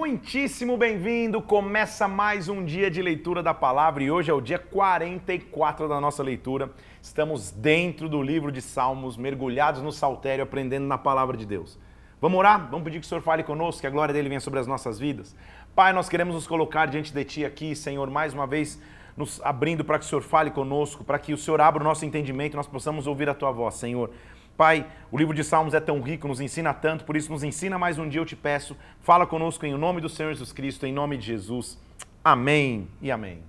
muitíssimo bem-vindo. Começa mais um dia de leitura da palavra e hoje é o dia 44 da nossa leitura. Estamos dentro do livro de Salmos, mergulhados no saltério, aprendendo na palavra de Deus. Vamos orar? Vamos pedir que o Senhor fale conosco, que a glória dele venha sobre as nossas vidas. Pai, nós queremos nos colocar diante de Ti aqui, Senhor, mais uma vez nos abrindo para que o Senhor fale conosco, para que o Senhor abra o nosso entendimento nós possamos ouvir a Tua voz, Senhor. Pai, o livro de Salmos é tão rico, nos ensina tanto, por isso nos ensina mais um dia, eu te peço. Fala conosco em nome do Senhor Jesus Cristo, em nome de Jesus. Amém e amém.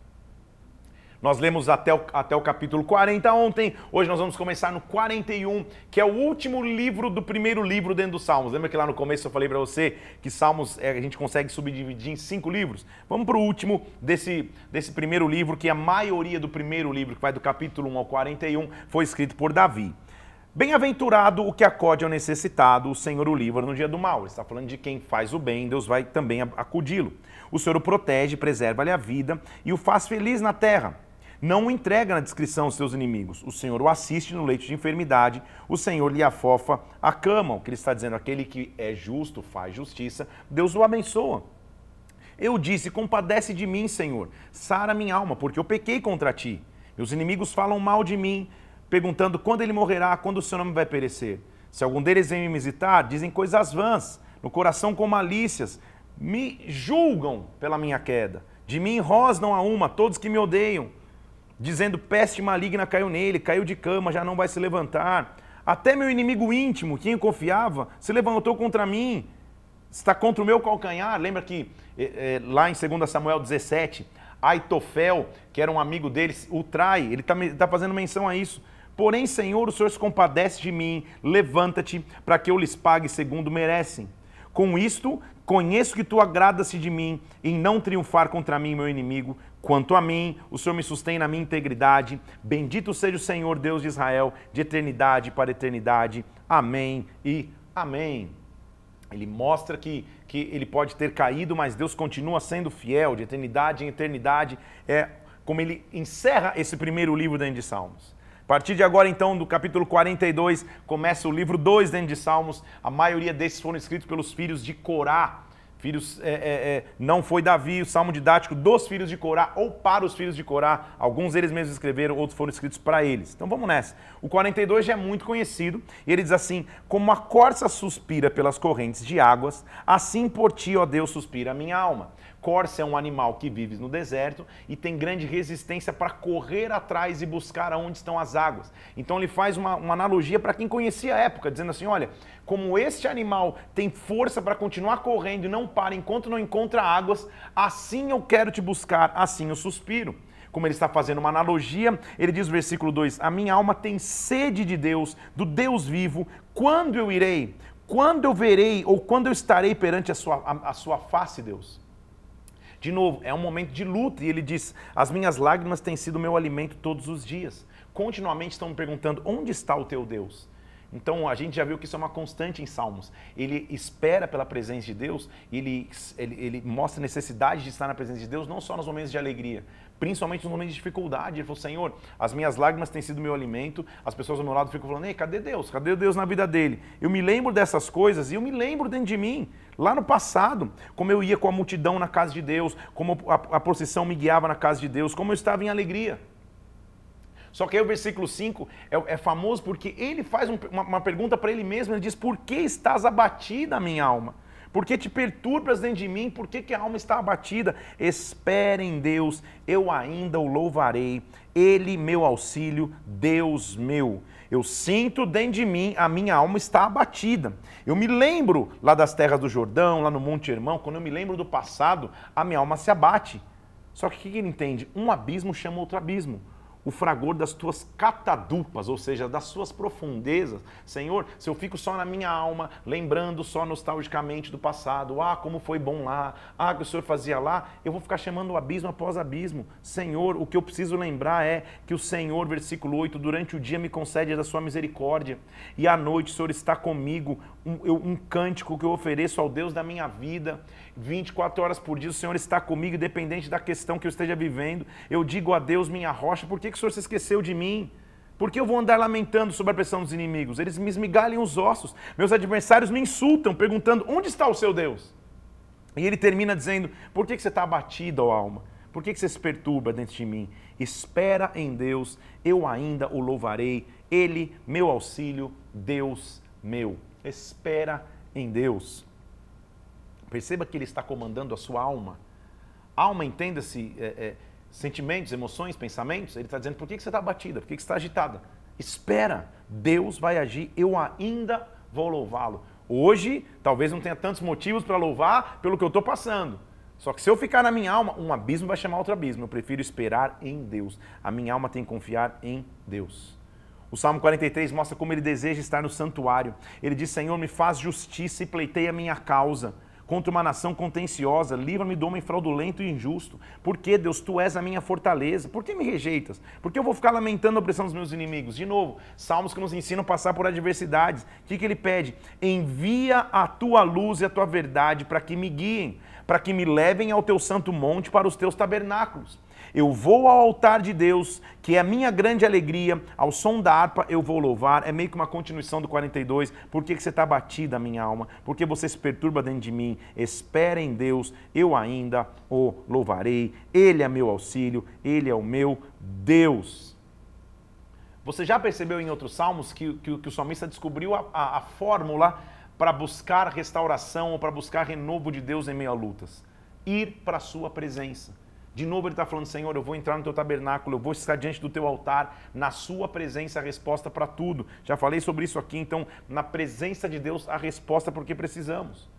Nós lemos até o, até o capítulo 40 ontem, hoje nós vamos começar no 41, que é o último livro do primeiro livro dentro dos Salmos. Lembra que lá no começo eu falei para você que Salmos é, a gente consegue subdividir em cinco livros? Vamos para o último desse, desse primeiro livro, que a maioria do primeiro livro, que vai do capítulo 1 ao 41, foi escrito por Davi. Bem-aventurado o que acode ao necessitado, o Senhor o livra no dia do mal. Ele está falando de quem faz o bem, Deus vai também acudi-lo. O Senhor o protege, preserva-lhe a vida e o faz feliz na terra. Não o entrega na descrição aos seus inimigos. O Senhor o assiste no leito de enfermidade. O Senhor lhe afofa a cama. O que ele está dizendo, aquele que é justo, faz justiça, Deus o abençoa. Eu disse: Compadece de mim, Senhor. Sara minha alma, porque eu pequei contra ti. Meus inimigos falam mal de mim perguntando quando ele morrerá, quando o seu nome vai perecer. Se algum deles vem me visitar, dizem coisas vãs, no coração com malícias, me julgam pela minha queda. De mim rosnam a uma todos que me odeiam, dizendo peste maligna caiu nele, caiu de cama, já não vai se levantar. Até meu inimigo íntimo, quem confiava, se levantou contra mim, está contra o meu calcanhar. Lembra que é, é, lá em 2 Samuel 17, Aitofel, que era um amigo deles, o trai, ele está tá fazendo menção a isso. Porém, Senhor, o Senhor se compadece de mim, levanta-te para que eu lhes pague segundo merecem. Com isto, conheço que tu agrada-se de mim em não triunfar contra mim, meu inimigo. Quanto a mim, o Senhor me sustém na minha integridade. Bendito seja o Senhor, Deus de Israel, de eternidade para eternidade. Amém e amém. Ele mostra que, que ele pode ter caído, mas Deus continua sendo fiel, de eternidade em eternidade. É como ele encerra esse primeiro livro dentro de Salmos. A partir de agora, então, do capítulo 42, começa o livro 2 dentro de Salmos. A maioria desses foram escritos pelos filhos de Corá. Filhos, é, é, é, não foi Davi, o salmo didático dos filhos de Corá ou para os filhos de Corá. Alguns eles mesmos escreveram, outros foram escritos para eles. Então vamos nessa. O 42 já é muito conhecido ele diz assim: Como a corça suspira pelas correntes de águas, assim por ti, ó Deus, suspira a minha alma. Corça é um animal que vive no deserto e tem grande resistência para correr atrás e buscar aonde estão as águas. Então ele faz uma, uma analogia para quem conhecia a época, dizendo assim: olha, como este animal tem força para continuar correndo e não para enquanto não encontra águas, assim eu quero te buscar, assim eu suspiro como ele está fazendo uma analogia, ele diz no versículo 2: A minha alma tem sede de Deus, do Deus vivo, quando eu irei? Quando eu verei ou quando eu estarei perante a sua, a, a sua face, Deus? De novo, é um momento de luta e ele diz: As minhas lágrimas têm sido meu alimento todos os dias. Continuamente estão me perguntando: onde está o teu Deus? Então a gente já viu que isso é uma constante em Salmos. Ele espera pela presença de Deus, ele, ele, ele mostra necessidade de estar na presença de Deus, não só nos momentos de alegria, principalmente nos momentos de dificuldade. Ele falou: Senhor, as minhas lágrimas têm sido meu alimento. As pessoas ao meu lado ficam falando: Ei, cadê Deus? Cadê Deus na vida dele? Eu me lembro dessas coisas e eu me lembro dentro de mim, lá no passado, como eu ia com a multidão na casa de Deus, como a, a procissão me guiava na casa de Deus, como eu estava em alegria. Só que aí o versículo 5 é, é famoso porque ele faz um, uma, uma pergunta para ele mesmo, ele diz, por que estás abatida, minha alma? Por que te perturbas dentro de mim? Por que, que a alma está abatida? Espere em Deus, eu ainda o louvarei. Ele, meu auxílio, Deus meu. Eu sinto dentro de mim, a minha alma está abatida. Eu me lembro lá das terras do Jordão, lá no Monte Hermão, quando eu me lembro do passado, a minha alma se abate. Só que o que ele entende? Um abismo chama outro abismo o fragor das tuas catadupas, ou seja, das suas profundezas. Senhor, se eu fico só na minha alma, lembrando só nostalgicamente do passado, ah, como foi bom lá, ah, que o Senhor fazia lá, eu vou ficar chamando o abismo após abismo. Senhor, o que eu preciso lembrar é que o Senhor, versículo 8, durante o dia me concede da sua misericórdia, e à noite o Senhor está comigo, um, um cântico que eu ofereço ao Deus da minha vida. 24 horas por dia o Senhor está comigo, independente da questão que eu esteja vivendo. Eu digo a Deus, minha rocha, por que, que o Senhor se esqueceu de mim? Por que eu vou andar lamentando sobre a pressão dos inimigos? Eles me esmigalham os ossos. Meus adversários me insultam, perguntando: onde está o seu Deus? E ele termina dizendo: Por que, que você está abatido, ó alma? Por que, que você se perturba dentro de mim? Espera em Deus, eu ainda o louvarei. Ele, meu auxílio, Deus meu. Espera em Deus. Perceba que ele está comandando a sua alma. Alma, entenda-se, é, é, sentimentos, emoções, pensamentos. Ele está dizendo: por que, você está abatida? Por que, você está agitada? Espera, Deus vai agir, eu ainda vou louvá-lo. Hoje, talvez não tenha tantos motivos para louvar pelo que eu estou passando. Só que se eu ficar na minha alma, um abismo vai chamar outro abismo. Eu prefiro esperar em Deus. A minha alma tem que confiar em Deus. O Salmo 43 mostra como ele deseja estar no santuário. Ele diz: Senhor, me faz justiça e pleiteia a minha causa contra uma nação contenciosa, livra-me do homem fraudulento e injusto. Por que, Deus, tu és a minha fortaleza? Por que me rejeitas? Por que eu vou ficar lamentando a opressão dos meus inimigos? De novo, salmos que nos ensinam a passar por adversidades. O que, que ele pede? Envia a tua luz e a tua verdade para que me guiem, para que me levem ao teu santo monte, para os teus tabernáculos. Eu vou ao altar de Deus, que é a minha grande alegria, ao som da harpa eu vou louvar. É meio que uma continuação do 42. Por que, que você está batida, minha alma? Por que você se perturba dentro de mim? Espera em Deus, eu ainda o louvarei. Ele é meu auxílio, ele é o meu Deus. Você já percebeu em outros salmos que, que, que o salmista descobriu a, a, a fórmula para buscar restauração ou para buscar renovo de Deus em meio a lutas? Ir para a sua presença. De novo ele está falando, Senhor, eu vou entrar no teu tabernáculo, eu vou estar diante do teu altar, na sua presença a resposta para tudo. Já falei sobre isso aqui, então, na presença de Deus a resposta porque precisamos.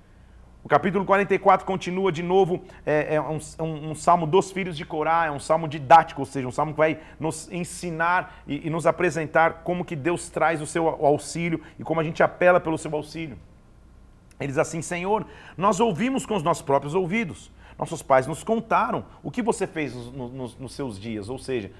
O capítulo 44 continua de novo, é, é um, um, um, salmo dos filhos de Corá, é um salmo didático, ou seja, um salmo que vai nos ensinar e, e nos apresentar como que Deus traz o seu auxílio e como a gente apela pelo seu auxílio. Eles assim, Senhor, nós ouvimos com os nossos próprios ouvidos nossos pais nos contaram o que você fez nos, nos, nos seus dias, ou seja,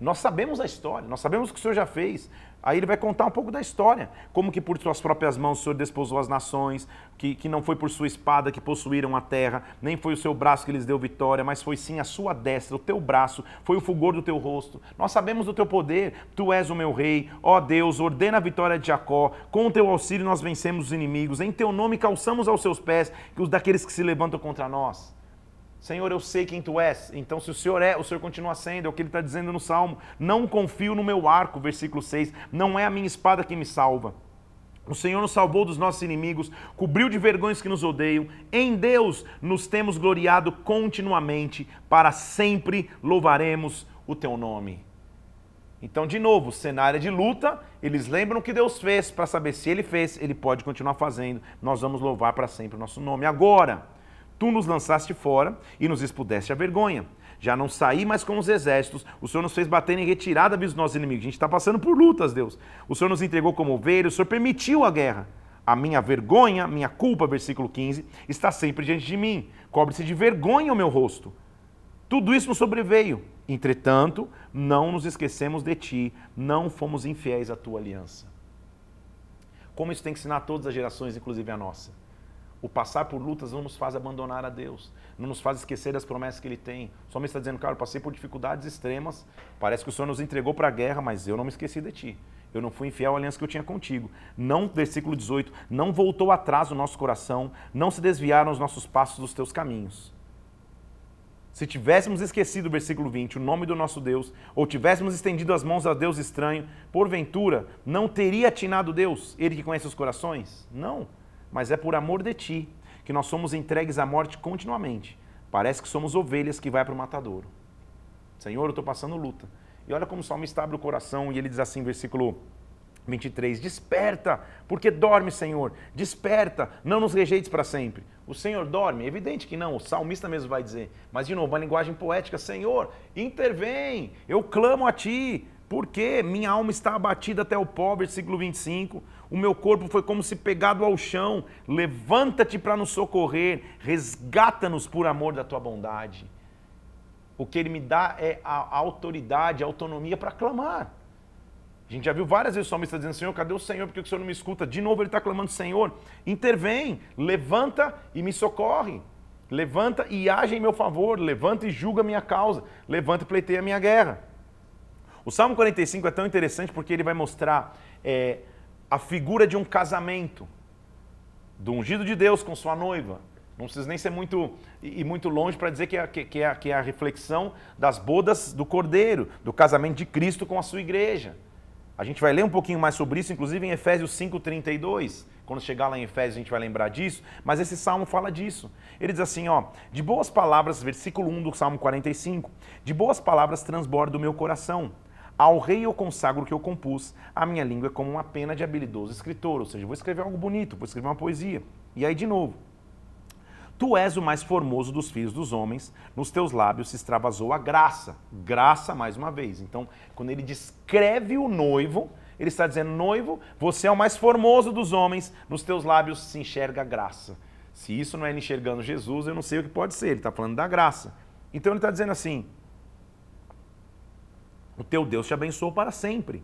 nós sabemos a história, nós sabemos o que o Senhor já fez. Aí ele vai contar um pouco da história, como que por suas próprias mãos o Senhor desposou as nações, que, que não foi por sua espada que possuíram a terra, nem foi o seu braço que lhes deu vitória, mas foi sim a sua destra, o teu braço, foi o fulgor do teu rosto. Nós sabemos do teu poder, tu és o meu rei, ó Deus, ordena a vitória de Jacó, com o teu auxílio nós vencemos os inimigos, em teu nome calçamos aos seus pés os daqueles que se levantam contra nós. Senhor, eu sei quem tu és. Então, se o Senhor é, o Senhor continua sendo, é o que ele está dizendo no Salmo. Não confio no meu arco, versículo 6. Não é a minha espada que me salva. O Senhor nos salvou dos nossos inimigos, cobriu de vergonhas que nos odeiam. Em Deus nos temos gloriado continuamente, para sempre louvaremos o teu nome. Então, de novo, cenário de luta, eles lembram o que Deus fez, para saber se ele fez, ele pode continuar fazendo. Nós vamos louvar para sempre o nosso nome. Agora, Tu nos lançaste fora e nos expudeste a vergonha. Já não saí mais com os exércitos. O Senhor nos fez bater em retirada dos nossos inimigos. A gente está passando por lutas, Deus. O Senhor nos entregou como ovelhas. O Senhor permitiu a guerra. A minha vergonha, minha culpa, versículo 15, está sempre diante de mim. Cobre-se de vergonha o meu rosto. Tudo isso nos sobreveio. Entretanto, não nos esquecemos de ti, não fomos infiéis à tua aliança. Como isso tem que ensinar a todas as gerações, inclusive a nossa. O passar por lutas não nos faz abandonar a Deus, não nos faz esquecer das promessas que Ele tem. O salmista está dizendo, cara, eu passei por dificuldades extremas, parece que o Senhor nos entregou para a guerra, mas eu não me esqueci de Ti. Eu não fui infiel à aliança que eu tinha contigo. Não, versículo 18, não voltou atrás o nosso coração, não se desviaram os nossos passos dos Teus caminhos. Se tivéssemos esquecido, versículo 20, o nome do nosso Deus, ou tivéssemos estendido as mãos a Deus estranho, porventura, não teria atinado Deus, Ele que conhece os corações? Não mas é por amor de ti que nós somos entregues à morte continuamente. Parece que somos ovelhas que vai para o matadouro. Senhor, eu estou passando luta. E olha como o salmista abre o coração e ele diz assim, versículo 23, desperta, porque dorme, Senhor, desperta, não nos rejeites para sempre. O Senhor dorme? Evidente que não, o salmista mesmo vai dizer. Mas, de novo, uma linguagem poética, Senhor, intervém, eu clamo a Ti, porque minha alma está abatida até o pó, versículo 25. O meu corpo foi como se pegado ao chão. Levanta-te para nos socorrer, resgata-nos por amor da tua bondade. O que ele me dá é a autoridade, a autonomia para clamar. A gente já viu várias vezes o salmista dizendo, Senhor, cadê o Senhor? Por que o Senhor não me escuta? De novo ele está clamando, Senhor, intervém, levanta e me socorre. Levanta e age em meu favor, levanta e julga minha causa, levanta e pleiteia a minha guerra. O Salmo 45 é tão interessante porque ele vai mostrar é, a figura de um casamento, do ungido de Deus com sua noiva. Não precisa nem ser muito e muito longe para dizer que é, que, é, que é a reflexão das bodas do Cordeiro, do casamento de Cristo com a sua igreja. A gente vai ler um pouquinho mais sobre isso, inclusive em Efésios 5:32. Quando chegar lá em Efésios a gente vai lembrar disso, mas esse salmo fala disso. Ele diz assim, ó: "De boas palavras, versículo 1 do Salmo 45. De boas palavras transborda o meu coração. Ao rei eu consagro o que eu compus. A minha língua é como uma pena de habilidoso escritor, ou seja, vou escrever algo bonito, vou escrever uma poesia. E aí de novo, Tu és o mais formoso dos filhos dos homens, nos teus lábios se extravasou a graça. Graça, mais uma vez. Então, quando ele descreve o noivo, ele está dizendo: noivo, você é o mais formoso dos homens, nos teus lábios se enxerga a graça. Se isso não é enxergando Jesus, eu não sei o que pode ser. Ele está falando da graça. Então, ele está dizendo assim: o teu Deus te abençoou para sempre.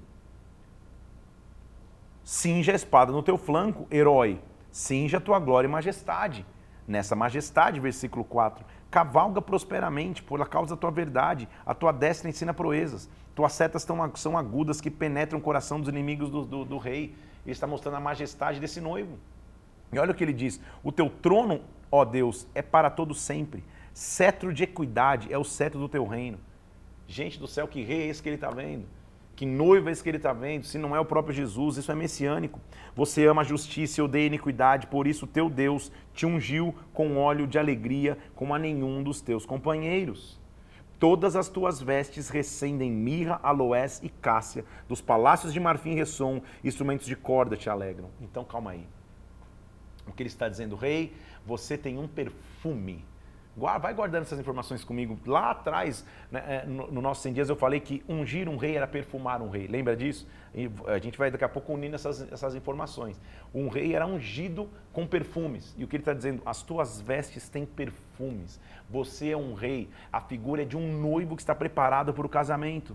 Cinja a espada no teu flanco, herói. Cinja a tua glória e majestade nessa majestade, versículo 4. Cavalga prosperamente por causa da tua verdade, a tua destra ensina proezas, tuas setas são agudas que penetram o coração dos inimigos do, do, do rei. Ele está mostrando a majestade desse noivo. E olha o que ele diz: o teu trono, ó Deus, é para todo sempre. Cetro de equidade é o cetro do teu reino. Gente do céu, que rei é esse que ele está vendo? Que noiva é esse que ele está vendo? Se não é o próprio Jesus, isso é messiânico. Você ama a justiça e odeia a iniquidade, por isso teu Deus te ungiu com óleo de alegria como a nenhum dos teus companheiros. Todas as tuas vestes recendem mirra, aloés e cássia. Dos palácios de marfim ressoam, instrumentos de corda te alegram. Então calma aí. O que ele está dizendo, rei, você tem um perfume Vai guardando essas informações comigo. Lá atrás, né, é, no, no nosso 100 dias, eu falei que ungir um rei era perfumar um rei. Lembra disso? E a gente vai daqui a pouco unindo essas, essas informações. Um rei era ungido com perfumes. E o que ele está dizendo? As tuas vestes têm perfumes. Você é um rei. A figura é de um noivo que está preparado para o casamento.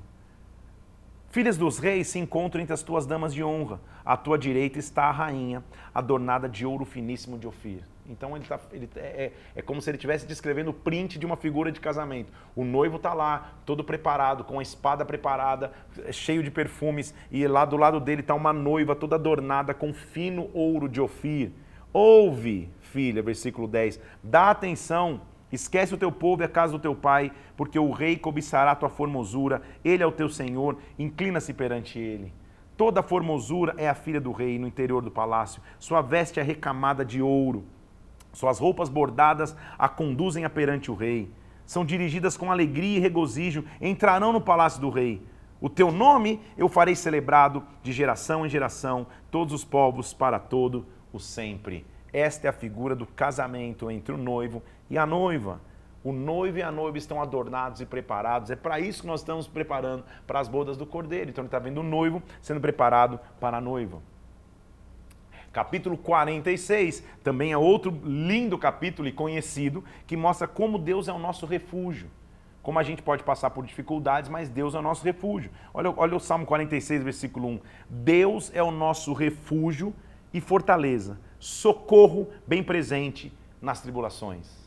Filhas dos reis se encontram entre as tuas damas de honra. À tua direita está a rainha, adornada de ouro finíssimo de Ofir. Então ele, tá, ele é, é, é, como se ele estivesse descrevendo o print de uma figura de casamento. O noivo está lá, todo preparado, com a espada preparada, cheio de perfumes, e lá do lado dele está uma noiva toda adornada com fino ouro de Ofir. Ouve, filha, versículo 10, dá atenção, esquece o teu povo e a casa do teu pai, porque o rei cobiçará a tua formosura, ele é o teu senhor, inclina-se perante ele. Toda formosura é a filha do rei no interior do palácio, sua veste é recamada de ouro suas roupas bordadas a conduzem a perante o rei. São dirigidas com alegria e regozijo, entrarão no palácio do rei. O teu nome eu farei celebrado de geração em geração, todos os povos para todo o sempre. Esta é a figura do casamento entre o noivo e a noiva. O noivo e a noiva estão adornados e preparados. É para isso que nós estamos preparando para as bodas do cordeiro. Então ele está vendo o noivo sendo preparado para a noiva. Capítulo 46 também é outro lindo capítulo e conhecido que mostra como Deus é o nosso refúgio. Como a gente pode passar por dificuldades, mas Deus é o nosso refúgio. Olha, olha o Salmo 46, versículo 1. Deus é o nosso refúgio e fortaleza, socorro bem presente nas tribulações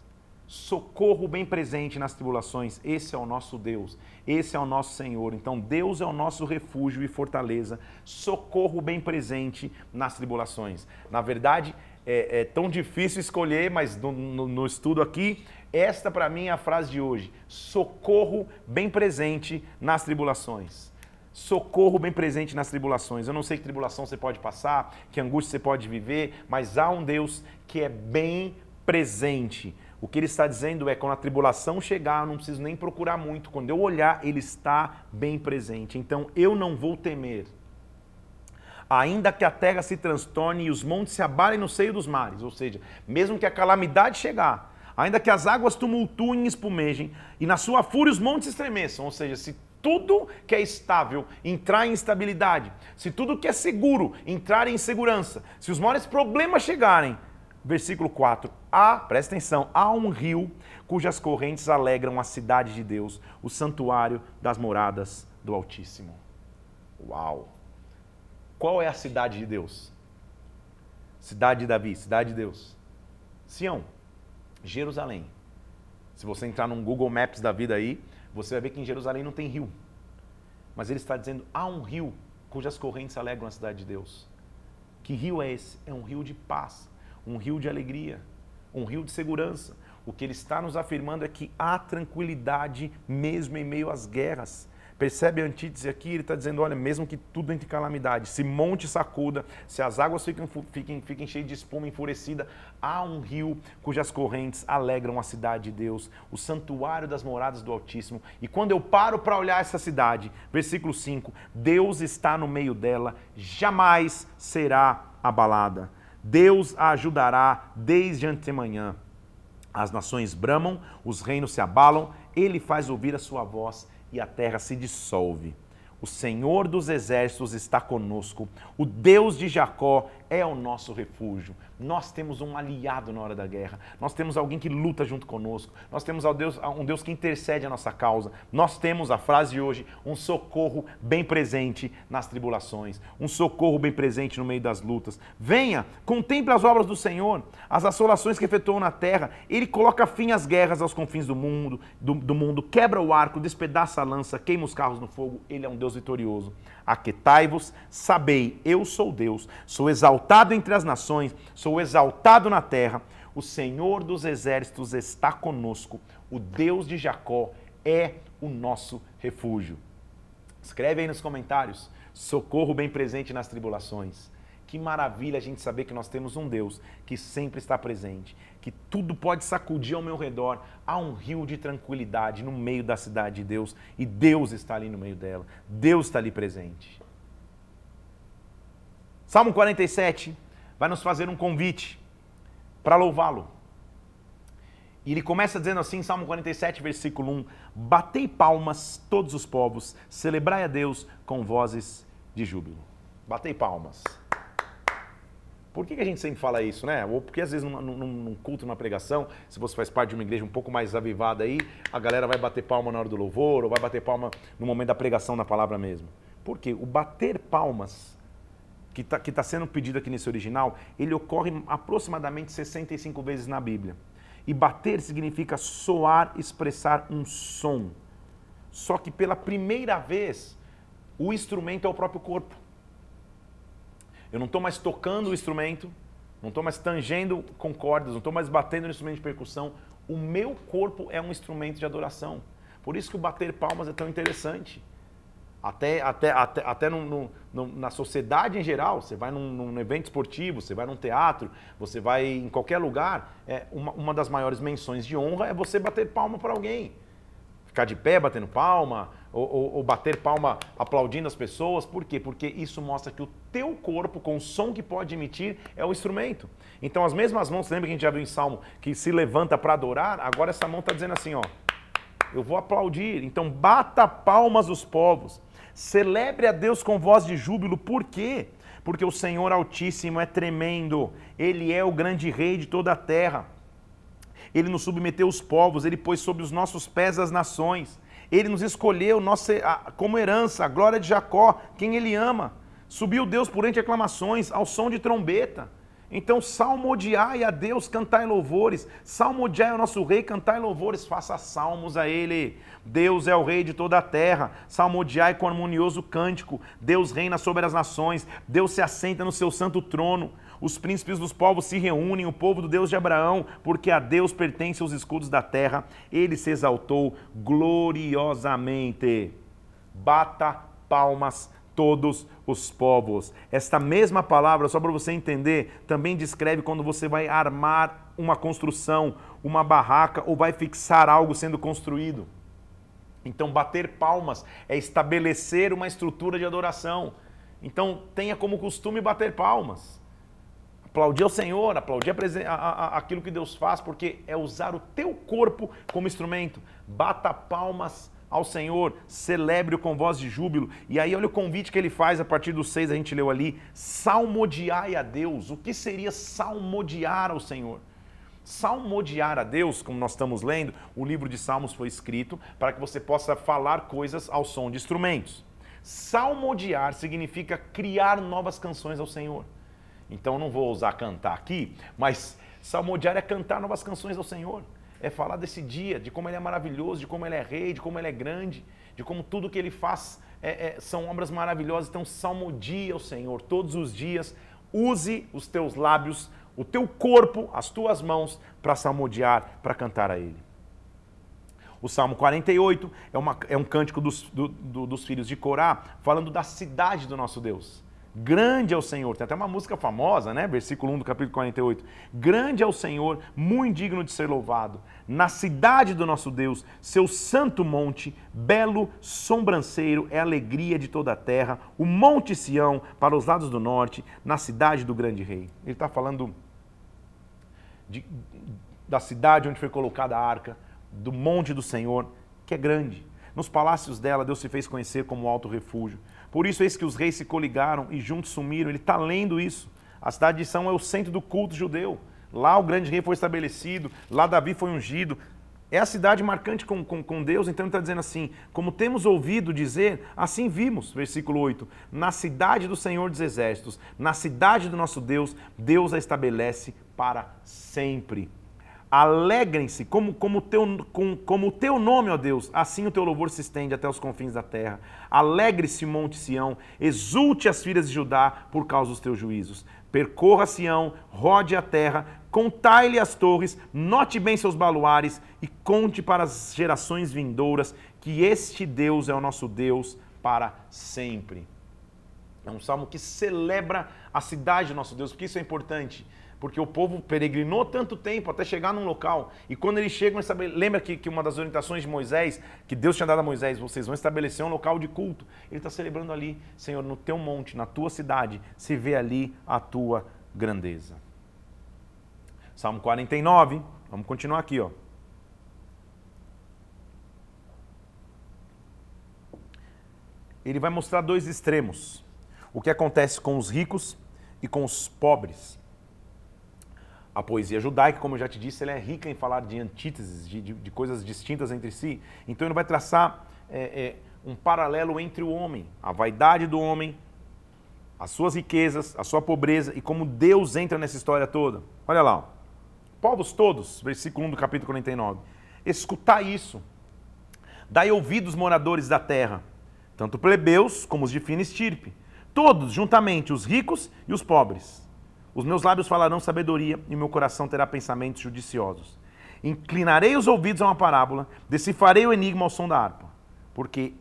socorro bem presente nas tribulações. Esse é o nosso Deus, esse é o nosso Senhor. Então, Deus é o nosso refúgio e fortaleza, socorro bem presente nas tribulações. Na verdade, é, é tão difícil escolher, mas no, no, no estudo aqui, esta para mim é a frase de hoje: socorro bem presente nas tribulações socorro bem presente nas tribulações. Eu não sei que tribulação você pode passar, que angústia você pode viver, mas há um Deus que é bem presente o que ele está dizendo é: quando a tribulação chegar, eu não preciso nem procurar muito. Quando eu olhar, ele está bem presente. Então eu não vou temer. Ainda que a terra se transtorne e os montes se abalem no seio dos mares, ou seja, mesmo que a calamidade chegar, ainda que as águas tumultuem e espumejem, e na sua fúria os montes estremeçam, ou seja, se tudo que é estável entrar em instabilidade, se tudo que é seguro entrar em insegurança, se os maiores problemas chegarem, versículo 4. Há, presta atenção, há um rio cujas correntes alegram a cidade de Deus, o santuário das moradas do Altíssimo. Uau! Qual é a cidade de Deus? Cidade de Davi, cidade de Deus. Sião, Jerusalém. Se você entrar num Google Maps da vida aí, você vai ver que em Jerusalém não tem rio. Mas ele está dizendo: há um rio cujas correntes alegram a cidade de Deus. Que rio é esse? É um rio de paz, um rio de alegria, um rio de segurança. O que ele está nos afirmando é que há tranquilidade mesmo em meio às guerras. Percebe a antítese aqui? Ele está dizendo: olha, mesmo que tudo entre calamidade, se monte sacuda, se as águas fiquem, fiquem, fiquem cheias de espuma enfurecida, há um rio cujas correntes alegram a cidade de Deus, o santuário das moradas do Altíssimo. E quando eu paro para olhar essa cidade, versículo 5: Deus está no meio dela, jamais será abalada. Deus a ajudará desde antemanhã. As nações bramam, os reinos se abalam, ele faz ouvir a sua voz e a terra se dissolve. O Senhor dos exércitos está conosco, o Deus de Jacó é o nosso refúgio. Nós temos um aliado na hora da guerra. Nós temos alguém que luta junto conosco. Nós temos um Deus que intercede a nossa causa. Nós temos, a frase de hoje, um socorro bem presente nas tribulações. Um socorro bem presente no meio das lutas. Venha, contemple as obras do Senhor, as assolações que efetuou na terra. Ele coloca fim às guerras aos confins do mundo, do, do mundo, quebra o arco, despedaça a lança, queima os carros no fogo. Ele é um Deus vitorioso. Aquetai-vos, sabei, eu sou Deus, sou exaltado entre as nações, sou exaltado na terra. O Senhor dos exércitos está conosco, o Deus de Jacó é o nosso refúgio. Escreve aí nos comentários: socorro bem presente nas tribulações. Que maravilha a gente saber que nós temos um Deus que sempre está presente, que tudo pode sacudir ao meu redor. Há um rio de tranquilidade no meio da cidade de Deus e Deus está ali no meio dela. Deus está ali presente. Salmo 47 vai nos fazer um convite para louvá-lo. E ele começa dizendo assim, Salmo 47, versículo 1: Batei palmas, todos os povos, celebrai a Deus com vozes de júbilo. Batei palmas. Por que, a gente sempre fala isso, né? Ou porque às vezes num, num, num, culto, numa pregação, se você faz parte de uma igreja um pouco mais avivada aí, a galera vai bater palma na hora do louvor, ou vai bater palma no momento da pregação da palavra mesmo. Por quê? O bater palmas, que está tá sendo pedido aqui nesse original, ele ocorre aproximadamente 65 vezes na Bíblia. E bater significa soar, expressar um som. Só que pela primeira vez, o instrumento é o próprio corpo. Eu não estou mais tocando o instrumento, não estou mais tangendo com cordas, não estou mais batendo no instrumento de percussão. O meu corpo é um instrumento de adoração. Por isso que o bater palmas é tão interessante. Até, até, até, até na sociedade em geral, você vai num, num, evento esportivo, você vai num teatro, você vai em qualquer lugar, é, uma, uma das maiores menções de honra é você bater palma para alguém. Ficar de pé batendo palma, ou, ou, ou, bater palma aplaudindo as pessoas. Por quê? Porque isso mostra que o teu corpo, com o som que pode emitir, é o instrumento. Então, as mesmas mãos, lembra que a gente já viu em Salmo, que se levanta para adorar? Agora essa mão está dizendo assim, ó, eu vou aplaudir. Então, bata palmas os povos. Celebre a Deus com voz de júbilo. Por quê? Porque o Senhor Altíssimo é tremendo. Ele é o grande rei de toda a terra. Ele nos submeteu os povos, ele pôs sob os nossos pés as nações. Ele nos escolheu nossa, como herança, a glória de Jacó, quem ele ama. Subiu Deus por entre aclamações, ao som de trombeta. Então, salmodiai a Deus, cantai louvores. Salmodiai ao nosso rei, cantai louvores. Faça salmos a ele. Deus é o rei de toda a terra. Salmodiai com harmonioso cântico. Deus reina sobre as nações. Deus se assenta no seu santo trono. Os príncipes dos povos se reúnem, o povo do Deus de Abraão, porque a Deus pertence os escudos da terra. Ele se exaltou gloriosamente. Bata palmas todos os povos. Esta mesma palavra, só para você entender, também descreve quando você vai armar uma construção, uma barraca ou vai fixar algo sendo construído. Então, bater palmas é estabelecer uma estrutura de adoração. Então, tenha como costume bater palmas aplaudir ao Senhor, aplaudir a, a, aquilo que Deus faz, porque é usar o teu corpo como instrumento. Bata palmas ao Senhor, celebre-o com voz de júbilo. E aí olha o convite que ele faz a partir do 6, a gente leu ali, salmodiai a Deus. O que seria salmodiar ao Senhor? Salmodiar a Deus, como nós estamos lendo, o livro de Salmos foi escrito para que você possa falar coisas ao som de instrumentos. Salmodiar significa criar novas canções ao Senhor. Então não vou usar cantar aqui, mas salmodiar é cantar novas canções ao Senhor. É falar desse dia, de como ele é maravilhoso, de como ele é rei, de como ele é grande, de como tudo que ele faz é, é, são obras maravilhosas. Então salmodia ao Senhor todos os dias. Use os teus lábios, o teu corpo, as tuas mãos, para salmodiar, para cantar a Ele. O Salmo 48 é, uma, é um cântico dos, do, do, dos filhos de Corá, falando da cidade do nosso Deus. Grande é o Senhor. Tem até uma música famosa, né? Versículo 1 do capítulo 48. Grande é o Senhor, muito digno de ser louvado. Na cidade do nosso Deus, seu santo monte, belo sobranceiro, é a alegria de toda a terra. O monte Sião, para os lados do norte, na cidade do grande rei. Ele está falando de, da cidade onde foi colocada a arca, do monte do Senhor, que é grande. Nos palácios dela, Deus se fez conhecer como alto refúgio. Por isso, eis que os reis se coligaram e juntos sumiram. Ele está lendo isso. A cidade de São é o centro do culto judeu. Lá o grande rei foi estabelecido, lá Davi foi ungido. É a cidade marcante com, com, com Deus, então ele está dizendo assim: como temos ouvido dizer, assim vimos, versículo 8: na cidade do Senhor dos Exércitos, na cidade do nosso Deus, Deus a estabelece para sempre. Alegrem-se, como, como, teu, com, como o teu nome, ó Deus, assim o teu louvor se estende até os confins da terra. Alegre-se, Monte Sião, exulte as filhas de Judá por causa dos teus juízos. Percorra Sião, rode a terra, contai-lhe as torres, note bem seus baluares e conte para as gerações vindouras que este Deus é o nosso Deus para sempre. É um salmo que celebra a cidade do nosso Deus, porque isso é importante porque o povo peregrinou tanto tempo até chegar num local. E quando eles chegam, lembra que, que uma das orientações de Moisés, que Deus tinha dado a Moisés, vocês vão estabelecer um local de culto. Ele está celebrando ali, Senhor, no teu monte, na tua cidade, se vê ali a tua grandeza. Salmo 49, vamos continuar aqui, ó. Ele vai mostrar dois extremos: o que acontece com os ricos e com os pobres. A poesia judaica, como eu já te disse, ela é rica em falar de antíteses, de, de, de coisas distintas entre si. Então ele vai traçar é, é, um paralelo entre o homem, a vaidade do homem, as suas riquezas, a sua pobreza e como Deus entra nessa história toda. Olha lá, ó. povos todos, versículo 1 do capítulo 49. Escutai isso, dai ouvidos moradores da terra, tanto plebeus como os de fina estirpe, todos juntamente, os ricos e os pobres os meus lábios falarão sabedoria e meu coração terá pensamentos judiciosos. Inclinarei os ouvidos a uma parábola, decifrarei o enigma ao som da harpa, porque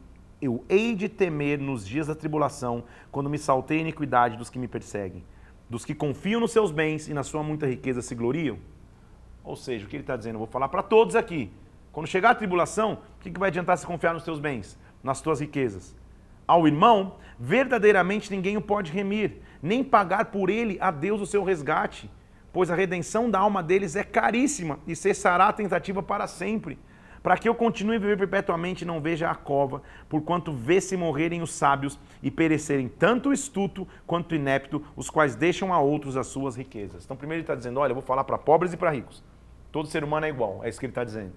eu hei de temer nos dias da tribulação, quando me saltei a iniquidade dos que me perseguem, dos que confiam nos seus bens e na sua muita riqueza se gloriam. Ou seja, o que ele está dizendo? Eu vou falar para todos aqui. Quando chegar a tribulação, o que vai adiantar se confiar nos teus bens, nas tuas riquezas? Ao irmão, verdadeiramente ninguém o pode remir, nem pagar por ele a Deus o seu resgate, pois a redenção da alma deles é caríssima e cessará a tentativa para sempre. Para que eu continue a viver perpetuamente e não veja a cova, porquanto vê-se morrerem os sábios e perecerem tanto o estuto quanto o inepto, os quais deixam a outros as suas riquezas. Então, primeiro ele está dizendo: olha, eu vou falar para pobres e para ricos. Todo ser humano é igual, é isso que ele está dizendo.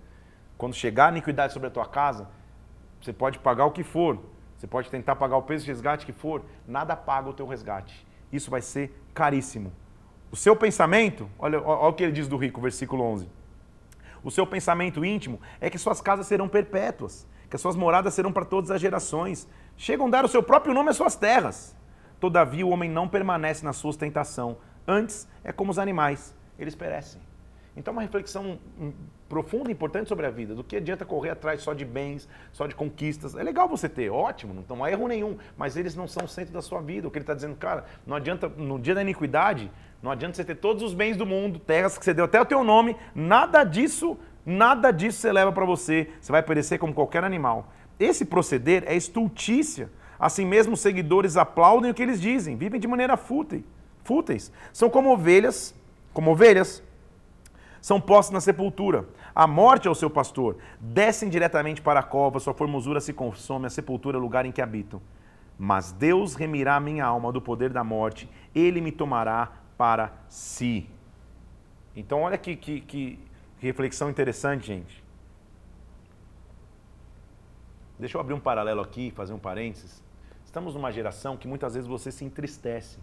Quando chegar a iniquidade sobre a tua casa, você pode pagar o que for, você pode tentar pagar o preço de resgate que for, nada paga o teu resgate isso vai ser caríssimo. O seu pensamento, olha, olha o que ele diz do rico, versículo 11. O seu pensamento íntimo é que suas casas serão perpétuas, que as suas moradas serão para todas as gerações. Chegam a dar o seu próprio nome às suas terras. Todavia o homem não permanece na sua ostentação. Antes é como os animais, eles perecem. Então, uma reflexão profunda e importante sobre a vida. Do que adianta correr atrás só de bens, só de conquistas. É legal você ter, ótimo, não há erro nenhum, mas eles não são o centro da sua vida. O que ele está dizendo, cara, não adianta, no dia da iniquidade, não adianta você ter todos os bens do mundo, terras que você deu até o teu nome, nada disso, nada disso você leva para você. Você vai perecer como qualquer animal. Esse proceder é estultícia. Assim mesmo, os seguidores aplaudem o que eles dizem, vivem de maneira fútil, fúteis. São como ovelhas, como ovelhas são postos na sepultura. A morte é o seu pastor. Descem diretamente para a cova, sua formosura se consome, a sepultura é o lugar em que habitam. Mas Deus remirá minha alma do poder da morte, ele me tomará para si. Então, olha que, que, que reflexão interessante, gente. Deixa eu abrir um paralelo aqui, fazer um parênteses. Estamos numa geração que muitas vezes você se entristece.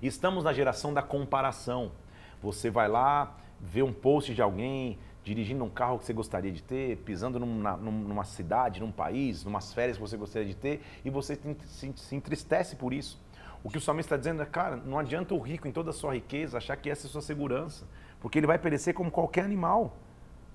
Estamos na geração da comparação. Você vai lá, ver um post de alguém dirigindo um carro que você gostaria de ter, pisando numa, numa cidade, num país, numas férias que você gostaria de ter, e você se, entristece por isso. O que o salmista está dizendo é, cara, não adianta o rico em toda a sua riqueza achar que essa é a sua segurança, porque ele vai perecer como qualquer animal.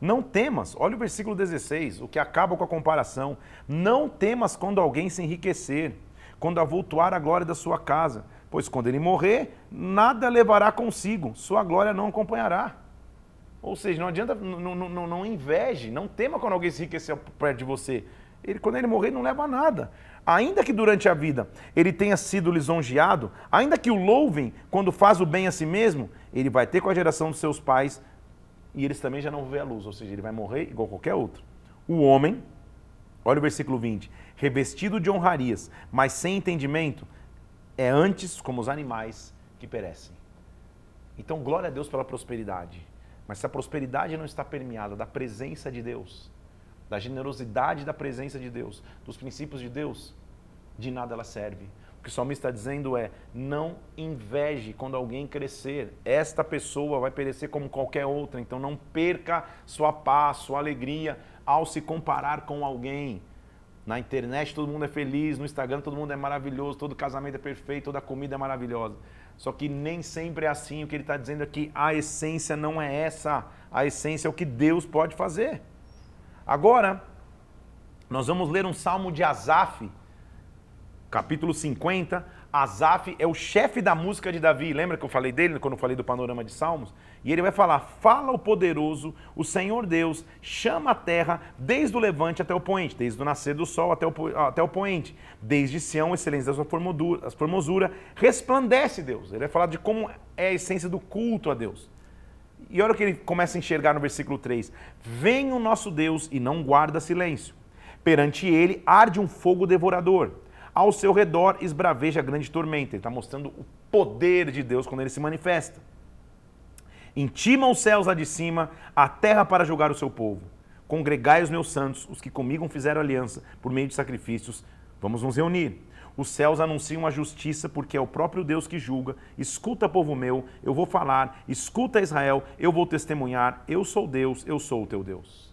Não temas, olha o versículo 16, o que acaba com a comparação. Não temas quando alguém se enriquecer, quando avultuar a glória da sua casa, pois quando ele morrer, nada levará consigo, sua glória não acompanhará. Ou seja, não adianta, não, não, não, não inveje, não tema quando alguém se enriquecer perto de você. Ele, quando ele morrer, não leva nada. Ainda que durante a vida ele tenha sido lisonjeado, ainda que o louvem quando faz o bem a si mesmo, ele vai ter com a geração dos seus pais e eles também já não vão ver a luz, ou seja, ele vai morrer igual qualquer outro. O homem, olha o versículo 20, revestido de honrarias, mas sem entendimento, é antes como os animais que perecem. Então, glória a Deus pela prosperidade. Mas se a prosperidade não está permeada da presença de Deus, da generosidade da presença de Deus, dos princípios de Deus, de nada ela serve. O que o salmista está dizendo é: não inveje quando alguém crescer. Esta pessoa vai perecer como qualquer outra. Então não perca sua paz, sua alegria ao se comparar com alguém. Na internet todo mundo é feliz, no Instagram todo mundo é maravilhoso, todo casamento é perfeito, toda comida é maravilhosa. Só que nem sempre é assim. O que ele está dizendo aqui, a essência não é essa. A essência é o que Deus pode fazer. Agora, nós vamos ler um salmo de Asaf, capítulo 50. Asaf é o chefe da música de Davi. Lembra que eu falei dele quando eu falei do panorama de Salmos? E ele vai falar: Fala o poderoso, o Senhor Deus, chama a terra desde o levante até o poente, desde o nascer do sol até o, até o poente, desde Sião, excelência da sua formosura, formosura, resplandece Deus. Ele vai falar de como é a essência do culto a Deus. E olha o que ele começa a enxergar no versículo 3: Vem o nosso Deus e não guarda silêncio. Perante ele arde um fogo devorador ao seu redor esbraveja grande tormenta. Ele está mostrando o poder de Deus quando ele se manifesta. Intima os céus lá de cima, a terra para julgar o seu povo. Congregai os meus santos, os que comigo fizeram aliança, por meio de sacrifícios. Vamos nos reunir. Os céus anunciam a justiça, porque é o próprio Deus que julga. Escuta, povo meu, eu vou falar. Escuta, Israel, eu vou testemunhar. Eu sou Deus, eu sou o teu Deus.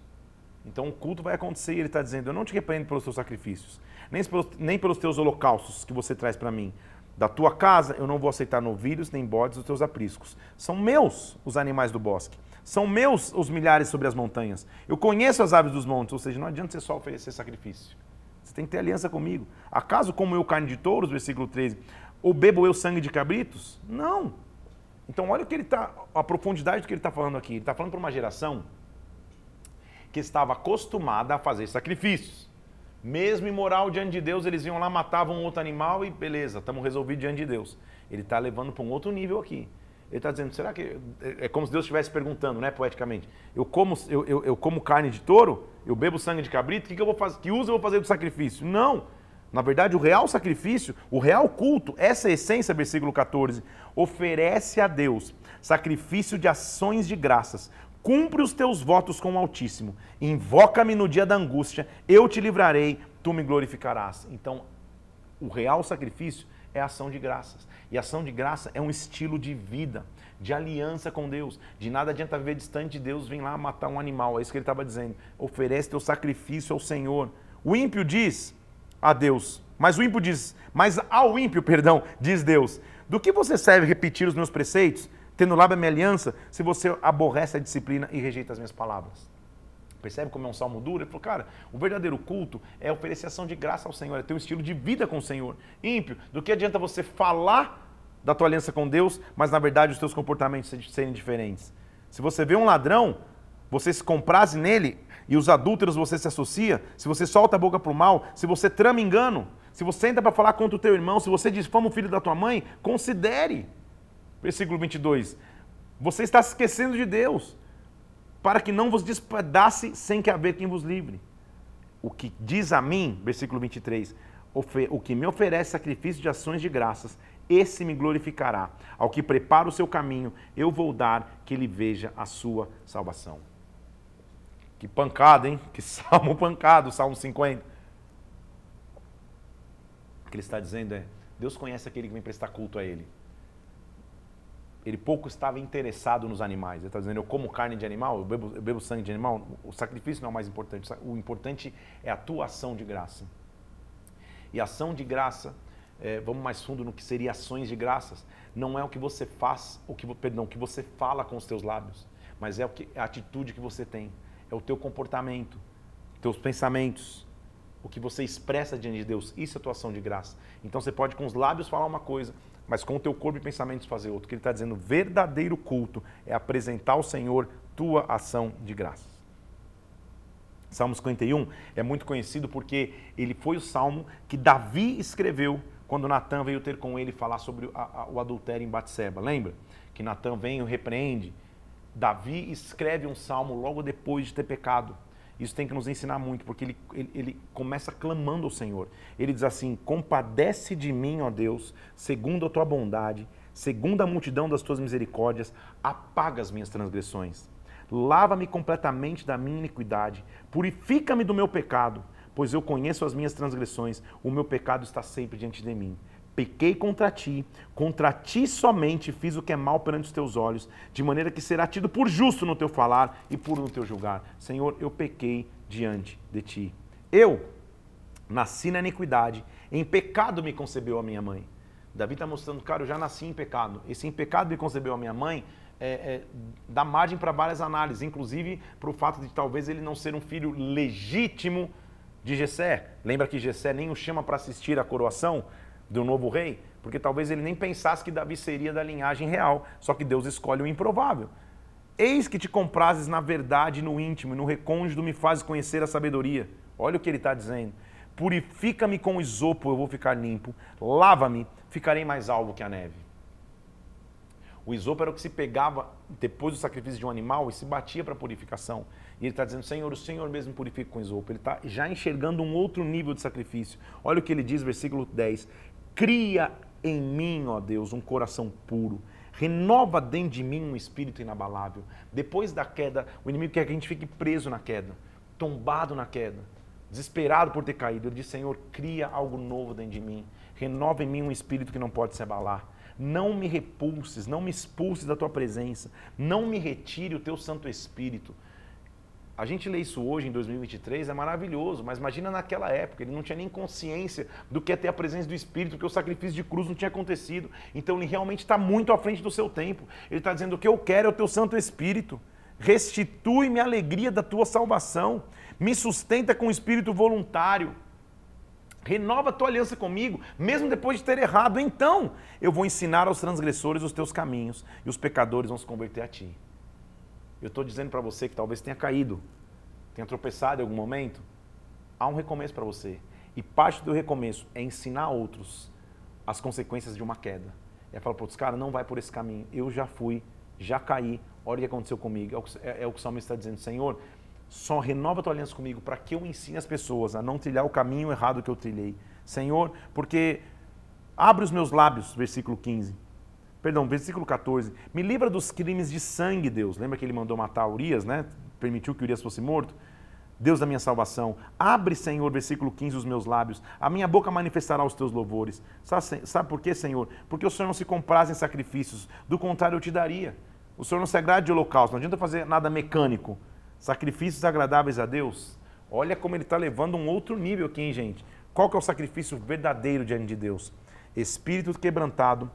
Então o culto vai acontecer e ele está dizendo: Eu não te repreendo pelos teus sacrifícios nem pelos, nem pelos teus holocaustos que você traz para mim. Da tua casa eu não vou aceitar novilhos nem bodes dos teus apriscos. São meus os animais do bosque. São meus os milhares sobre as montanhas. Eu conheço as aves dos montes, ou seja, não adianta você só oferecer sacrifício. Você tem que ter aliança comigo. Acaso como eu carne de touros, versículo 13, ou bebo eu sangue de cabritos? Não. Então olha o que ele tá, a profundidade do que ele está falando aqui. Ele está falando para uma geração que estava acostumada a fazer sacrifícios. Mesmo imoral diante de Deus, eles iam lá, matavam outro animal e beleza, estamos resolvidos diante de Deus. Ele está levando para um outro nível aqui. Ele está dizendo, será que. É como se Deus estivesse perguntando, né, poeticamente? Eu como, eu, eu, eu, como carne de touro? Eu bebo sangue de cabrito? Que, que eu vou fazer? Que uso eu vou fazer do sacrifício? Não! Na verdade, o real sacrifício, o real culto, essa essência, versículo 14, oferece a Deus sacrifício de ações de graças, Cumpre os teus votos com o Altíssimo. Invoca-me no dia da angústia, eu te livrarei, tu me glorificarás. Então, o real sacrifício é ação de graças. E ação de graça é um estilo de vida, de aliança com Deus. De nada adianta viver distante de Deus, vem lá matar um animal. É isso que ele estava dizendo. Oferece teu sacrifício ao Senhor. O ímpio diz a Deus, mas o ímpio diz, mas ao ímpio, perdão, diz Deus: Do que você serve repetir os meus preceitos? Tendo lábio a minha aliança, se você aborrece a disciplina e rejeita as minhas palavras. Percebe como é um salmo duro? Ele falou, cara, o verdadeiro culto é oferecer ação de graça ao Senhor, é ter um estilo de vida com o Senhor. Ímpio, do que adianta você falar da tua aliança com Deus, mas na verdade os teus comportamentos serem diferentes? Se você vê um ladrão, você se compraze nele e os adúlteros você se associa, se você solta a boca para o mal, se você trama engano, se você entra para falar contra o teu irmão, se você difama o filho da tua mãe, considere. Versículo 22. Você está se esquecendo de Deus, para que não vos despedace sem que haver quem vos livre. O que diz a mim, versículo 23, o que me oferece sacrifício de ações de graças, esse me glorificará. Ao que prepara o seu caminho, eu vou dar que ele veja a sua salvação. Que pancada, hein? Que salmo pancado, Salmo 50. O que ele está dizendo é: Deus conhece aquele que vem prestar culto a ele ele pouco estava interessado nos animais. Ele está dizendo, eu como carne de animal, eu bebo, eu bebo, sangue de animal. O sacrifício não é o mais importante. O importante é a tua ação de graça. E a ação de graça é, vamos mais fundo no que seria ações de graças. Não é o que você faz, o que, perdão, o que você fala com os teus lábios, mas é, o que, a atitude que você tem, é o teu comportamento, teus pensamentos, o que você expressa diante de Deus. Isso é tua ação de graça. Então você pode com os lábios falar uma coisa, mas com o teu corpo e pensamentos fazer outro. Que ele está dizendo, verdadeiro culto é apresentar ao Senhor tua ação de graça. Salmo 51 é muito conhecido porque ele foi o salmo que Davi escreveu quando Natan veio ter com ele falar sobre a, a, o adultério em Batseba. Lembra? Que Natan vem e o repreende. Davi escreve um salmo logo depois de ter pecado. Isso tem que nos ensinar muito, porque ele, ele, ele, começa clamando ao Senhor. Ele diz assim: Compadece de mim, ó Deus, segundo a tua bondade, segundo a multidão das tuas misericórdias, apaga as minhas transgressões. Lava-me completamente da minha iniquidade, purifica-me do meu pecado, pois eu conheço as minhas transgressões, o meu pecado está sempre diante de mim. Pequei contra ti, contra ti somente fiz o que é mal perante os teus olhos, de maneira que será tido por justo no teu falar e puro no teu julgar. Senhor, eu pequei diante de ti. Eu nasci na iniquidade, em pecado me concebeu a minha mãe. Davi está mostrando, cara, eu já nasci em pecado. Esse em pecado me concebeu a minha mãe é, é, dá margem para várias análises, inclusive para o fato de talvez ele não ser um filho legítimo de Jessé. Lembra que Jessé nem o chama para assistir à coroação do novo rei? Porque talvez ele nem pensasse que Davi seria da linhagem real, só que Deus escolhe o improvável. Eis que te comprases na verdade, no íntimo, no recôndito me fazes conhecer a sabedoria. Olha o que ele está dizendo. Purifica-me com isopo, eu vou ficar limpo. Lava-me, ficarei mais alvo que a neve. O isopo era o que se pegava depois do sacrifício de um animal e se batia para purificação. E ele está dizendo, Senhor, o Senhor mesmo purifica com isopo. Ele está já enxergando um outro nível de sacrifício. Olha o que ele diz, versículo 10. Cria em mim, ó Deus, um coração puro. Renova dentro de mim um espírito inabalável. Depois da queda, o inimigo quer que a gente fique preso na queda, tombado na queda, desesperado por ter caído. Ele diz, Senhor, cria algo novo dentro de mim. Renova em mim um espírito que não pode se abalar. Não me repulses, não me expulses da tua presença, não me retire o teu Santo Espírito. A gente lê isso hoje, em 2023, é maravilhoso, mas imagina naquela época, ele não tinha nem consciência do que é ter a presença do Espírito, porque o sacrifício de cruz não tinha acontecido. Então ele realmente está muito à frente do seu tempo. Ele está dizendo: o que eu quero é o teu Santo Espírito. Restitui-me a alegria da tua salvação, me sustenta com o espírito voluntário. Renova a tua aliança comigo, mesmo depois de ter errado. Então eu vou ensinar aos transgressores os teus caminhos e os pecadores vão se converter a ti. Eu estou dizendo para você que talvez tenha caído, tenha tropeçado em algum momento. Há um recomeço para você. E parte do recomeço é ensinar outros as consequências de uma queda. É falar para outros, cara, não vai por esse caminho. Eu já fui, já caí, olha o que aconteceu comigo. É o que, é, é o, salmista está dizendo, Senhor, só renova a tua aliança comigo para que eu ensine as pessoas a não trilhar o caminho errado que eu trilhei. Senhor, porque abre os meus lábios, versículo 15. Perdão, versículo 14. Me livra dos crimes de sangue, Deus. Lembra que ele mandou matar Urias, né? Permitiu que Urias fosse morto? Deus da minha salvação. Abre, Senhor, versículo 15, os meus lábios. A minha boca manifestará os teus louvores. Sabe, sabe por quê, Senhor? Porque o Senhor não se compraz em sacrifícios. Do contrário, eu te daria. O Senhor não se agrada de holocausto. Não adianta fazer nada mecânico sacrifícios agradáveis a Deus. Olha como ele está levando um outro nível aqui, hein, gente? Qual que é o sacrifício verdadeiro diante de Deus? Espírito quebrantado,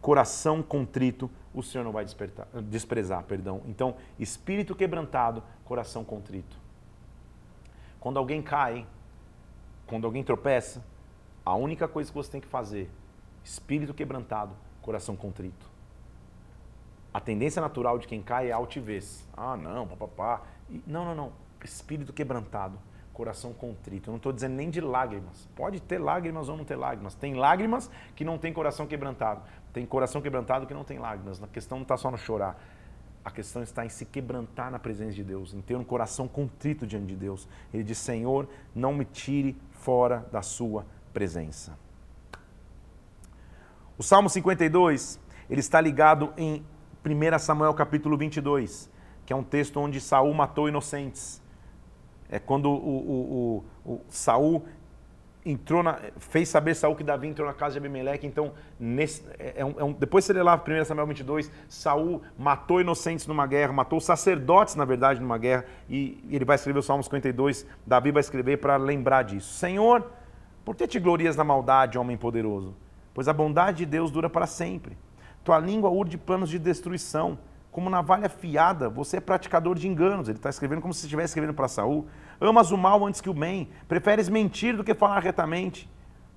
coração contrito, o Senhor não vai desprezar, perdão. Então, espírito quebrantado, coração contrito. Quando alguém cai, quando alguém tropeça, a única coisa que você tem que fazer, espírito quebrantado, coração contrito. A tendência natural de quem cai é altivez. Ah, não, papapá. Não, não, não. Espírito quebrantado, coração contrito. Eu não estou dizendo nem de lágrimas. Pode ter lágrimas ou não ter lágrimas. Tem lágrimas que não tem coração quebrantado. Tem coração quebrantado que não tem lágrimas. A questão não está só no chorar. A questão está em se quebrantar na presença de Deus, em ter um coração contrito diante de Deus. Ele diz: Senhor, não me tire fora da sua presença. O Salmo 52, ele está ligado em 1 Samuel capítulo 22 que é um texto onde Saul matou inocentes. É quando o, o, o, o Saul entrou na, fez saber Saul que Davi entrou na casa de Abimeleque. Então, nesse, é, é um, é um, depois você lê lá 1 Samuel 22, Saul matou inocentes numa guerra, matou sacerdotes, na verdade, numa guerra. E, e ele vai escrever o Salmo 52, Davi vai escrever para lembrar disso. Senhor, por que te glorias na maldade, homem poderoso? pois a bondade de Deus dura para sempre. Tua língua urde planos de destruição. Como navalha afiada, você é praticador de enganos. Ele está escrevendo como se estivesse escrevendo para Saul. Amas o mal antes que o bem. Preferes mentir do que falar retamente.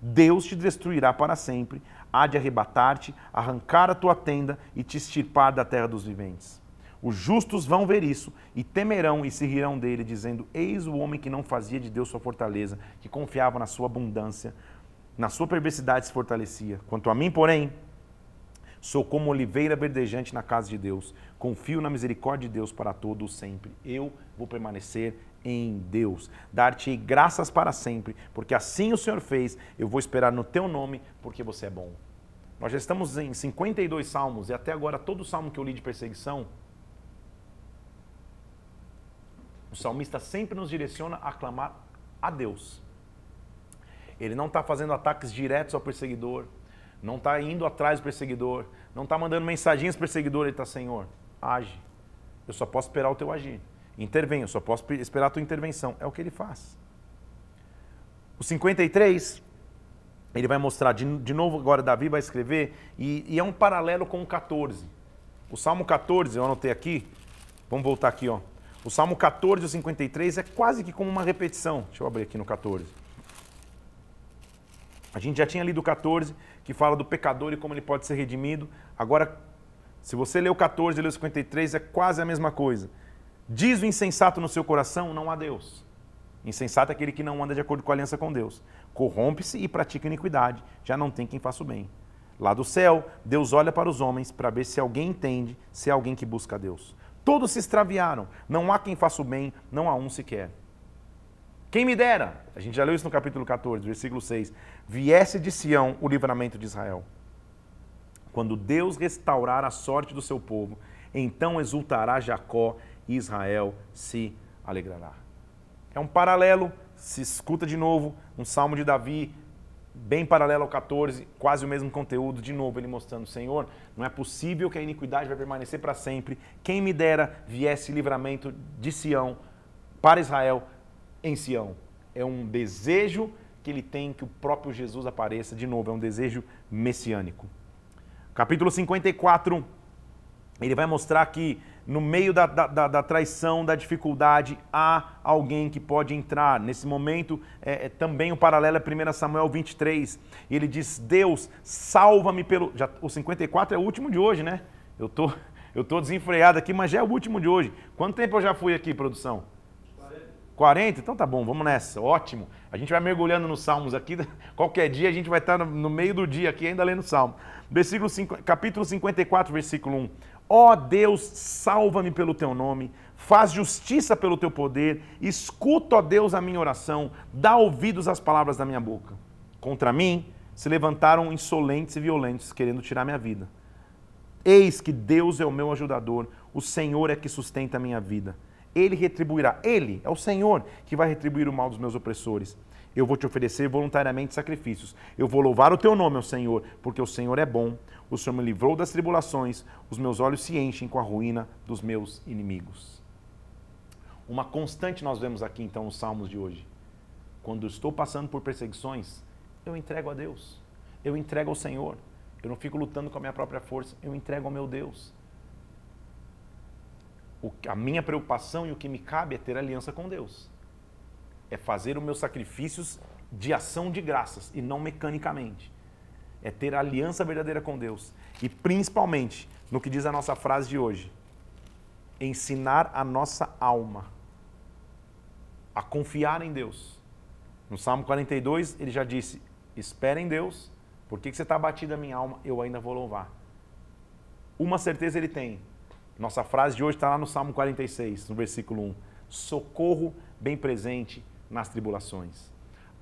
Deus te destruirá para sempre. Há de arrebatar-te, arrancar a tua tenda e te extirpar da terra dos viventes. Os justos vão ver isso e temerão e se rirão dele, dizendo: Eis o homem que não fazia de Deus sua fortaleza, que confiava na sua abundância, na sua perversidade se fortalecia. Quanto a mim, porém, sou como oliveira verdejante na casa de Deus. Confio na misericórdia de Deus para todo o sempre. Eu vou permanecer em Deus. Dar-te graças para sempre, porque assim o Senhor fez. Eu vou esperar no teu nome, porque você é bom. Nós já estamos em 52 salmos e até agora todo salmo que eu li de perseguição O salmista sempre nos direciona a clamar a Deus. Ele não está fazendo ataques diretos ao perseguidor, não está indo atrás do perseguidor, não está mandando mensagens perseguidor, ele está, Senhor, age. Eu só posso esperar o teu agir. Intervenha, eu só posso esperar a tua intervenção. É o que ele faz. O 53, ele vai mostrar, de, de novo agora Davi vai escrever, e, e é um paralelo com o 14. O Salmo 14, eu anotei aqui, vamos voltar aqui, ó. O Salmo 14 e o 53 é quase que como uma repetição. Deixa eu abrir aqui no 14. A gente já tinha lido o 14, que fala do pecador e como ele pode ser redimido. Agora, se você ler o 14 e ler o 53, é quase a mesma coisa. Diz o insensato no seu coração: não há Deus. Insensato é aquele que não anda de acordo com a aliança com Deus. Corrompe-se e pratica iniquidade. Já não tem quem faça o bem. Lá do céu, Deus olha para os homens para ver se alguém entende, se é alguém que busca a Deus. Todos se extraviaram. Não há quem faça o bem, não há um sequer. Quem me dera, a gente já leu isso no capítulo 14, versículo 6, viesse de Sião o livramento de Israel. Quando Deus restaurar a sorte do seu povo, então exultará Jacó Israel se alegrará. É um paralelo, se escuta de novo, um salmo de Davi, bem paralelo ao 14, quase o mesmo conteúdo, de novo ele mostrando, Senhor, não é possível que a iniquidade vai permanecer para sempre. Quem me dera viesse livramento de Sião para Israel em Sião. É um desejo que ele tem que o próprio Jesus apareça, de novo, é um desejo messiânico. Capítulo 54, ele vai mostrar que no meio da, da, da, traição, da dificuldade, há alguém que pode entrar. Nesse momento, é, é, também o paralelo é 1 Samuel 23. E ele diz: Deus, salva-me pelo. Já, o 54 é o último de hoje, né? Eu tô, eu tô desenfreado aqui, mas já é o último de hoje. Quanto tempo eu já fui aqui, produção? 40. 40? Então tá bom, vamos nessa. Ótimo. A gente vai mergulhando nos salmos aqui. Qualquer dia a gente vai estar no, no meio do dia aqui ainda lendo salmo. Versículo 5, capítulo 54, versículo 1. Ó oh Deus, salva-me pelo teu nome, faz justiça pelo teu poder, escuta, ó Deus, a minha oração, dá ouvidos às palavras da minha boca. Contra mim se levantaram insolentes e violentos, querendo tirar minha vida. Eis que Deus é o meu ajudador, o Senhor é que sustenta a minha vida. Ele retribuirá, Ele é o Senhor que vai retribuir o mal dos meus opressores. Eu vou te oferecer voluntariamente sacrifícios. Eu vou louvar o teu nome, ó Senhor, porque o Senhor é bom o Senhor me livrou das tribulações, os meus olhos se enchem com a ruína dos meus inimigos. Uma constante nós vemos aqui então nos salmos de hoje. Quando estou passando por perseguições, eu entrego a Deus, eu entrego ao Senhor. Eu não fico lutando com a minha própria força, eu entrego ao meu Deus. A minha preocupação e o que me cabe é ter aliança com Deus. É fazer os meus sacrifícios de ação de graças e não mecanicamente é ter aliança verdadeira com Deus. E principalmente, no que diz a nossa frase de hoje, ensinar a nossa alma a confiar em Deus. No Salmo 42, ele já disse: Espera em Deus, por que, você está abatido a minha alma? Eu ainda vou louvar. Uma certeza ele tem. Nossa frase de hoje está lá no Salmo 46, no versículo 1. Socorro bem presente nas tribulações.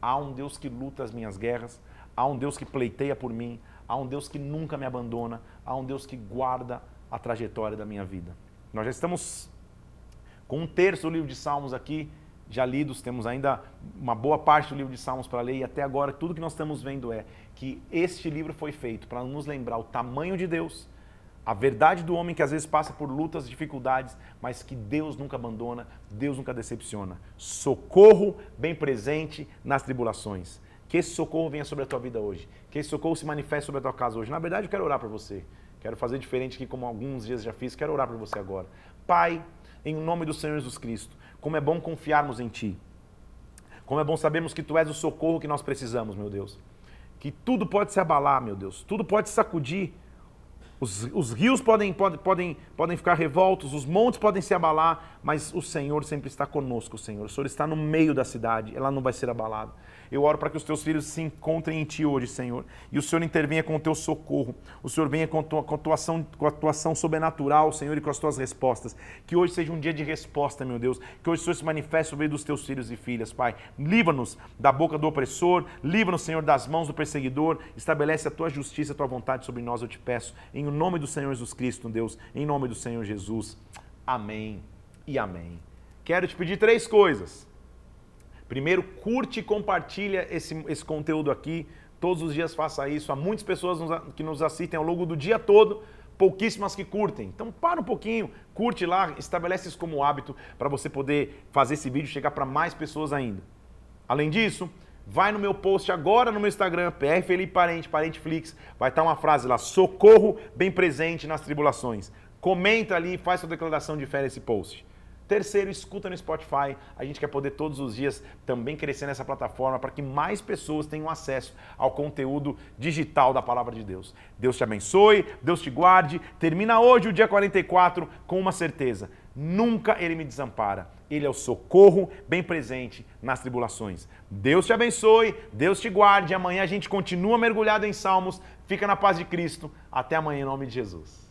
Há um Deus que luta as minhas guerras, Há um Deus que pleiteia por mim, há um Deus que nunca me abandona, há um Deus que guarda a trajetória da minha vida. Nós já estamos com um terço do livro de Salmos aqui já lidos, temos ainda uma boa parte do livro de Salmos para ler e até agora tudo que nós estamos vendo é que este livro foi feito para nos lembrar o tamanho de Deus, a verdade do homem que às vezes passa por lutas, dificuldades, mas que Deus nunca abandona, Deus nunca decepciona. Socorro bem presente nas tribulações. Que esse socorro venha sobre a tua vida hoje. Que esse socorro se manifeste sobre a tua casa hoje. Na verdade, eu quero orar por você. Quero fazer diferente aqui, como alguns dias já fiz. Quero orar por você agora. Pai, em nome do Senhor Jesus Cristo, como é bom confiarmos em Ti. Como é bom sabermos que Tu és o socorro que nós precisamos, meu Deus. Que tudo pode se abalar, meu Deus. Tudo pode se sacudir. Os, os rios podem, podem, podem, podem ficar revoltos, os montes podem se abalar, mas o Senhor sempre está conosco, Senhor. O Senhor está no meio da cidade, ela não vai ser abalada. Eu oro para que os teus filhos se encontrem em ti hoje, Senhor. E o Senhor intervenha com o teu socorro. O Senhor venha com a tua, com a tua, ação, com a tua ação sobrenatural, Senhor, e com as tuas respostas. Que hoje seja um dia de resposta, meu Deus. Que hoje o Senhor se manifeste sobre dos teus filhos e filhas, Pai. Livra-nos da boca do opressor. Livra-nos, Senhor, das mãos do perseguidor. Estabelece a tua justiça, a tua vontade sobre nós, eu te peço. Em nome do Senhor Jesus Cristo, Deus. Em nome do Senhor Jesus. Amém e amém. Quero te pedir três coisas. Primeiro, curte e compartilha esse, esse conteúdo aqui. Todos os dias faça isso. Há muitas pessoas que nos assistem ao longo do dia todo, pouquíssimas que curtem. Então para um pouquinho, curte lá, estabelece isso como hábito para você poder fazer esse vídeo chegar para mais pessoas ainda. Além disso, vai no meu post agora no meu Instagram, PR Felipe Parente, Parenteflix, vai estar uma frase lá, socorro bem presente nas tribulações. Comenta ali, faz sua declaração de fé nesse post. Terceiro, escuta no Spotify. A gente quer poder todos os dias também crescer nessa plataforma para que mais pessoas tenham acesso ao conteúdo digital da palavra de Deus. Deus te abençoe, Deus te guarde. Termina hoje o dia 44 com uma certeza: nunca ele me desampara. Ele é o socorro bem presente nas tribulações. Deus te abençoe, Deus te guarde. Amanhã a gente continua mergulhado em Salmos. Fica na paz de Cristo. Até amanhã em nome de Jesus.